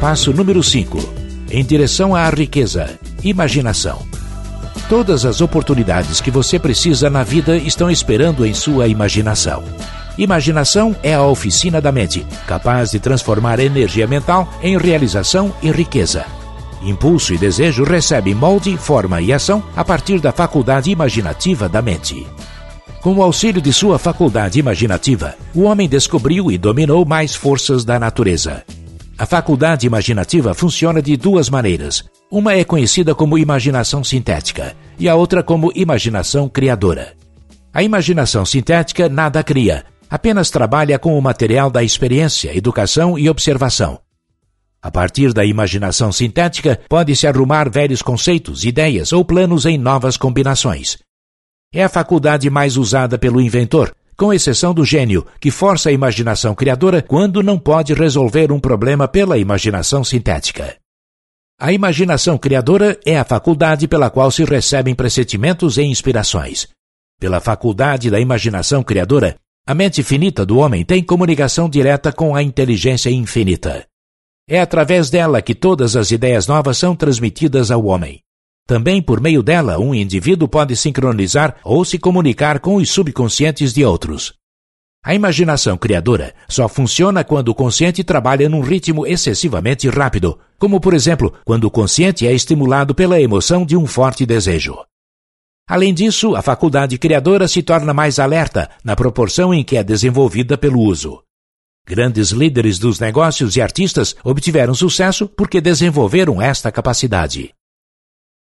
Passo número 5. Em direção à riqueza. Imaginação. Todas as oportunidades que você precisa na vida estão esperando em sua imaginação. Imaginação é a oficina da mente, capaz de transformar energia mental em realização e riqueza. Impulso e desejo recebem molde, forma e ação a partir da faculdade imaginativa da mente. Com o auxílio de sua faculdade imaginativa, o homem descobriu e dominou mais forças da natureza. A faculdade imaginativa funciona de duas maneiras. Uma é conhecida como imaginação sintética e a outra como imaginação criadora. A imaginação sintética nada cria, apenas trabalha com o material da experiência, educação e observação. A partir da imaginação sintética, pode-se arrumar velhos conceitos, ideias ou planos em novas combinações. É a faculdade mais usada pelo inventor, com exceção do gênio, que força a imaginação criadora quando não pode resolver um problema pela imaginação sintética. A imaginação criadora é a faculdade pela qual se recebem pressentimentos e inspirações. Pela faculdade da imaginação criadora, a mente finita do homem tem comunicação direta com a inteligência infinita. É através dela que todas as ideias novas são transmitidas ao homem. Também por meio dela, um indivíduo pode sincronizar ou se comunicar com os subconscientes de outros. A imaginação criadora só funciona quando o consciente trabalha num ritmo excessivamente rápido, como por exemplo, quando o consciente é estimulado pela emoção de um forte desejo. Além disso, a faculdade criadora se torna mais alerta na proporção em que é desenvolvida pelo uso. Grandes líderes dos negócios e artistas obtiveram sucesso porque desenvolveram esta capacidade.